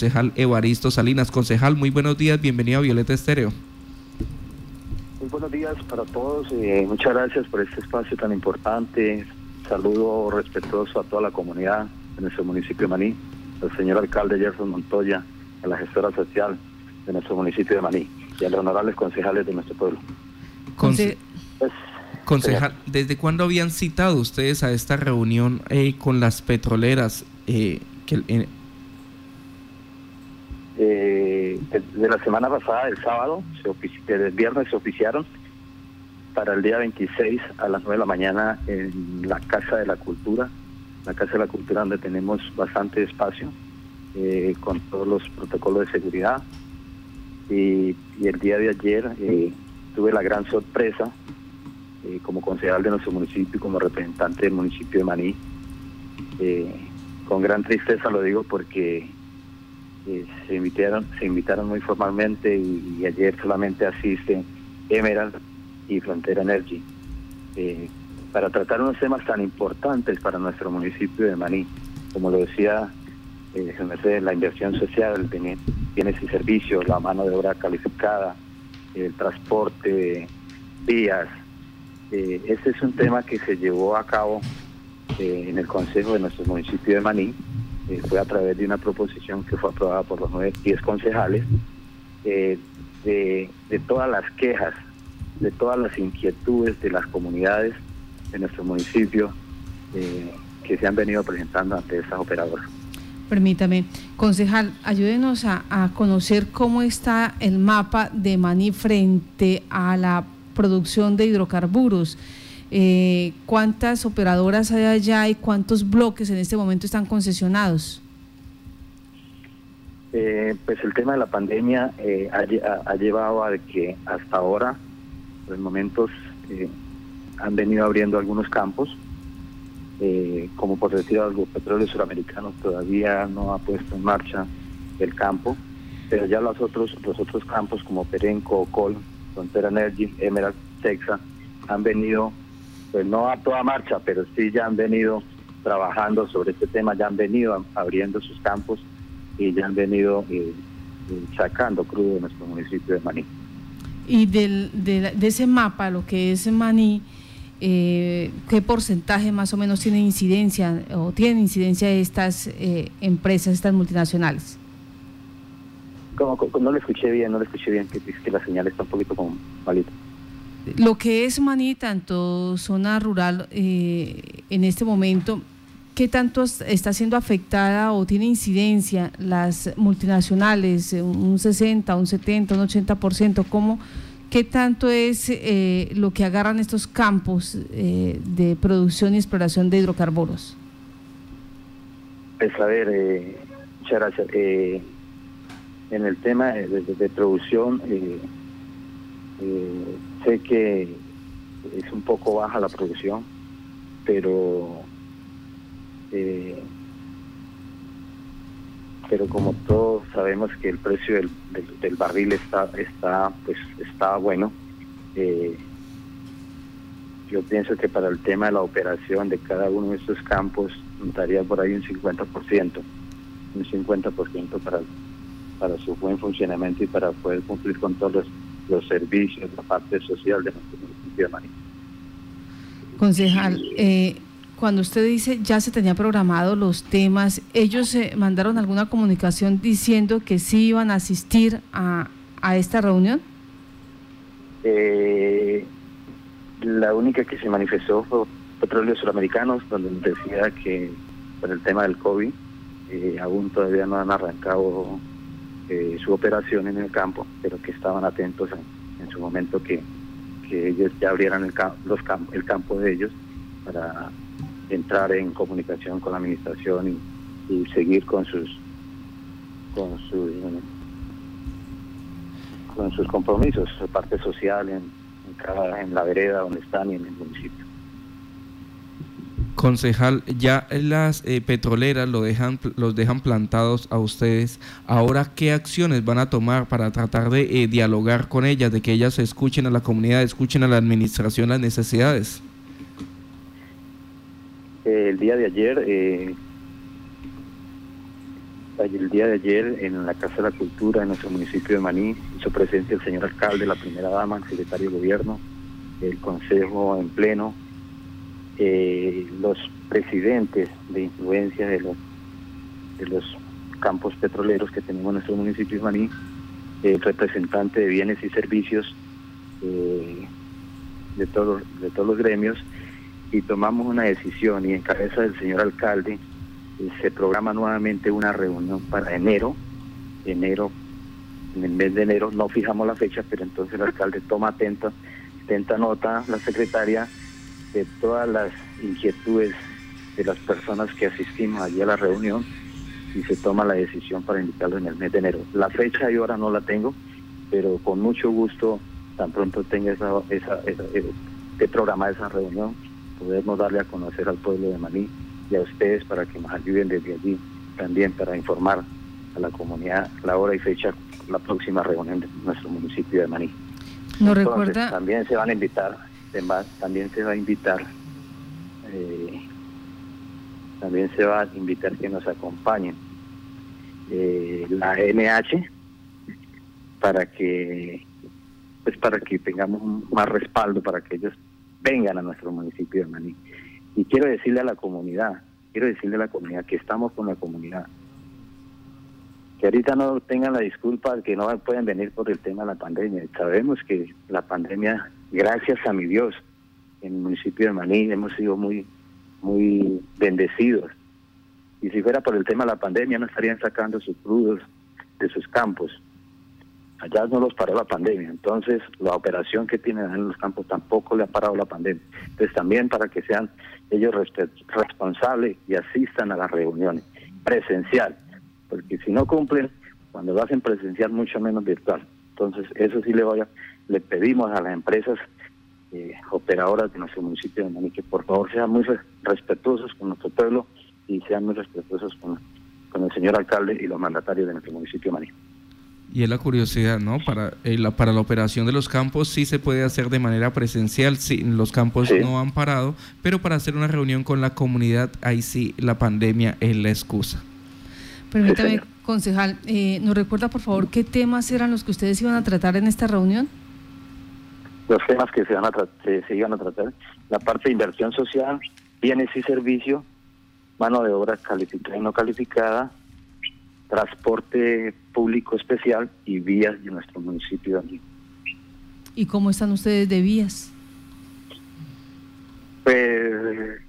concejal Evaristo Salinas. Concejal, muy buenos días, bienvenido a Violeta Estéreo. Muy buenos días para todos, eh, muchas gracias por este espacio tan importante. Saludo respetuoso a toda la comunidad de nuestro municipio de Maní, al señor alcalde Gerson Montoya, a la gestora social de nuestro municipio de Maní y a los honorables concejales de nuestro pueblo. Conce pues, concejal, ¿desde cuándo habían citado ustedes a esta reunión eh, con las petroleras eh, que, eh, de la semana pasada, el sábado, se el viernes se oficiaron para el día 26 a las 9 de la mañana en la Casa de la Cultura, la Casa de la Cultura donde tenemos bastante espacio eh, con todos los protocolos de seguridad. Y, el día de ayer eh, tuve la gran sorpresa eh, como concejal de nuestro municipio y como representante del municipio de Maní. con gran tristeza lo digo porque se invitaron, se invitaron muy formalmente y, ayer solamente asisten Emerald y Frontera Energy eh, para tratar unos temas tan importantes para nuestro municipio de Maní, como lo decía eh, la inversión social, bienes y servicios, la mano de obra calificada, el transporte, vías. Eh, este es un tema que se llevó a cabo eh, en el Consejo de nuestro municipio de Maní eh, fue a través de una proposición que fue aprobada por los nueve, diez concejales, eh, de, todas las quejas, de todas las inquietudes de las comunidades de nuestro municipio eh, que se han venido presentando ante estas operadoras. Permítame, concejal, ayúdenos a, a conocer cómo está el mapa de Maní frente a la producción de hidrocarburos. Eh, ¿Cuántas operadoras hay allá y cuántos bloques en este momento están concesionados? Eh, pues el tema de la pandemia eh, ha, llevado a que hasta ahora, en momentos, eh, han venido abriendo algunos campos, como por decir algo, Petróleo Suramericano todavía no ha puesto en marcha el campo, pero ya los otros, los otros campos como Perenco, Col, Frontera Energy, Emerald, Texas, han venido pues no a toda marcha, pero sí ya han venido trabajando sobre este tema, ya han venido abriendo sus campos y ya han venido eh, eh, sacando crudo de nuestro municipio de Maní. Y del, de, ese mapa, lo que es Maní, eh, ¿qué porcentaje más o menos tiene incidencia o tienen incidencia estas empresas, estas multinacionales? Como, no le escuché bien, no le escuché bien, que, que la señal está un poquito como malita. Lo que es Maní, tanto zona rural eh, en este momento, ¿qué tanto está siendo afectada o tiene incidencia las multinacionales? ¿Un 60, un 70, un 80%? ¿Cómo, ¿Qué tanto es eh, lo que agarran estos campos eh, de producción y exploración de hidrocarburos? Pues a ver, muchas gracias. en el tema de, de producción, eh, sé que es un poco baja la producción, pero eh, pero como todos sabemos que el precio del, del, barril está está pues está bueno eh, yo pienso que para el tema de la operación de cada uno de estos campos daría por ahí un 50% un 50% para para su buen funcionamiento y para poder cumplir con todos los los servicios, la parte social de nuestro municipio de Maní. Concejal, eh, cuando usted dice ya se tenía programado los temas, ¿ellos se mandaron alguna comunicación diciendo que sí iban a asistir a, a esta reunión? Eh, la única que se manifestó fue Petróleos Suramericanos, donde decía que por el tema del COVID eh, aún todavía no han arrancado eh, su operación en el campo, pero que estaban atentos en, su momento que, ellos ya abrieran el, el campo de ellos para entrar en comunicación con la administración y, seguir con sus con sus con sus compromisos, su parte social en, cada, en la vereda donde están y en el municipio. Concejal, ya las eh, petroleras lo dejan, los dejan plantados a ustedes. Ahora, ¿qué acciones van a tomar para tratar de eh, dialogar con ellas, de que ellas escuchen a la comunidad, escuchen a la administración las necesidades? el día de ayer, eh, el día de ayer en la Casa de la Cultura en nuestro municipio de Maní hizo presencia el señor alcalde, la primera dama, el secretario de gobierno, el consejo en pleno, eh, los presidentes de influencia de los de los campos petroleros que tenemos en nuestro municipio de Maní, el representante de bienes y servicios eh, de todos de todos los gremios y tomamos una decisión y en cabeza del señor alcalde eh, se programa nuevamente una reunión para enero, enero, en el mes de enero, no fijamos la fecha, pero entonces el alcalde toma atenta, atenta nota, la secretaria, de todas las inquietudes de las personas que asistimos allí a la reunión y se toma la decisión para invitarlo en el mes de enero. La fecha y hora no la tengo, pero con mucho gusto, tan pronto tenga esa, esa, esa, eh, de programar esa reunión, podemos darle a conocer al pueblo de Maní y a ustedes para que nos ayuden desde allí también para informar a la comunidad la hora y fecha la próxima reunión de nuestro municipio de Maní. ¿No recuerda? También se van a invitar, también se va a invitar, eh, también se va a invitar que nos acompañen eh, la NH para que pues para que tengamos más respaldo para que ellos vengan a nuestro municipio de Maní. Y quiero decirle a la comunidad, quiero decirle a la comunidad que estamos con la comunidad. Que ahorita no tengan la disculpa que no pueden venir por el tema de la pandemia. Sabemos que la pandemia, gracias a mi Dios, en el municipio de Maní hemos sido muy, muy bendecidos. Y si fuera por el tema de la pandemia, no estarían sacando sus crudos de sus campos allá no los paró la pandemia, entonces la operación que tienen en los campos tampoco le ha parado la pandemia. Entonces también para que sean ellos responsables y asistan a las reuniones presencial, porque si no cumplen, cuando lo hacen presencial, mucho menos virtual. Entonces eso sí le voy a, le pedimos a las empresas eh, operadoras de nuestro municipio de Maní que por favor sean muy respetuosos con nuestro pueblo y sean muy respetuosos con, con el señor alcalde y los mandatarios de nuestro municipio de Maní. Y es la curiosidad, ¿no? Para, eh, la, para la operación de los campos sí se puede hacer de manera presencial, sí, los campos no han parado, pero para hacer una reunión con la comunidad, ahí sí la pandemia es la excusa. Permítame, concejal, eh, ¿nos recuerda por favor qué temas eran los que ustedes iban a tratar en esta reunión? Los temas que se, van a se, iban a tratar, la parte de inversión social, bienes y servicios, mano de obra calificada y no calificada, transporte público especial y vías de nuestro municipio ¿Y cómo están ustedes de vías? Pues,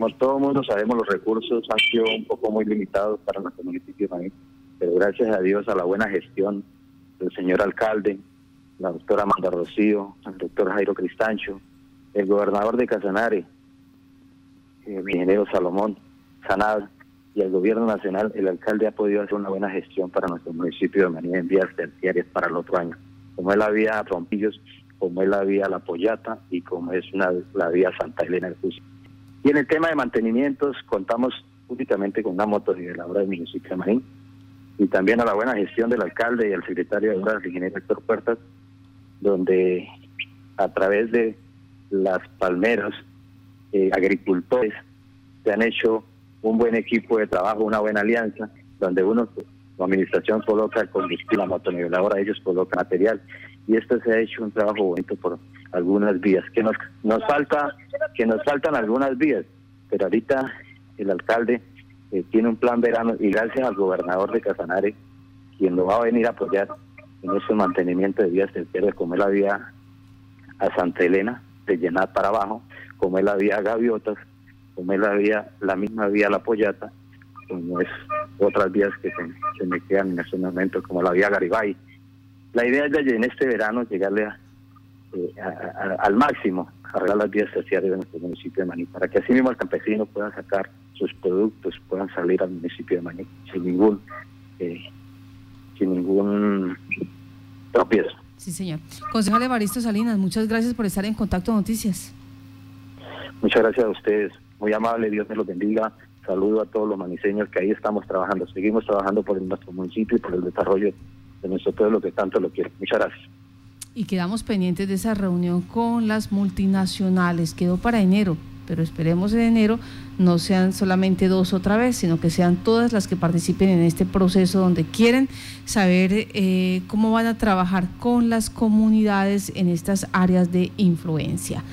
como todo el mundo sabemos, los recursos han sido un poco muy limitados para nuestro municipio de pero gracias a Dios, a la buena gestión del señor alcalde, la doctora Amanda Rocío, el doctor Jairo Cristancho, el gobernador de Casanare, el ingeniero Salomón Sanad, y el gobierno nacional, el alcalde ha podido hacer una buena gestión para nuestro municipio de Manía en vías terciarias para el otro año, como es la vía Rompillos, como es la vía La Pollata y como es una, la vía Santa Elena del Cusco. Y en el tema de mantenimientos contamos únicamente con una motoniveladora del municipio de Marín y también a la buena gestión del alcalde y el secretario de Obras, el ingeniero Héctor Puertas, donde a través de las palmeras, eh, agricultores, se han hecho un buen equipo de trabajo, una buena alianza, donde uno, la administración coloca el combustible, la motoniveladora, ellos colocan material. Y esto se ha hecho un trabajo bonito por algunas vías. Que nos, nos falta, que nos faltan algunas vías, pero ahorita el alcalde eh, tiene un plan verano y gracias al gobernador de Casanare, quien lo va a venir a apoyar en ese mantenimiento de vías terceras, como es la vía a Santa Elena, de llenar para abajo, como es la vía Gaviotas, como es la vía, la misma vía La Pollata, como es otras vías que se, me quedan en este momento, como la vía Garibay. La idea es de en este verano llegarle eh, al máximo, arreglar las vías terciarias de nuestro municipio de Maní, para que así mismo el campesino pueda sacar sus productos, puedan salir al municipio de Maní sin ningún, eh, sin ningún tropiezo. Sí, señor. Concejal Evaristo Salinas, muchas gracias por estar en Contacto Noticias. Muchas gracias a ustedes muy amable, Dios me los bendiga. Saludo a todos los maniseños que ahí estamos trabajando. Seguimos trabajando por nuestro municipio y por el desarrollo de nuestro pueblo que tanto lo quiere. Muchas gracias. Y quedamos pendientes de esa reunión con las multinacionales. Quedó para enero, pero esperemos en enero no sean solamente dos otra vez, sino que sean todas las que participen en este proceso donde quieren saber eh, cómo van a trabajar con las comunidades en estas áreas de influencia.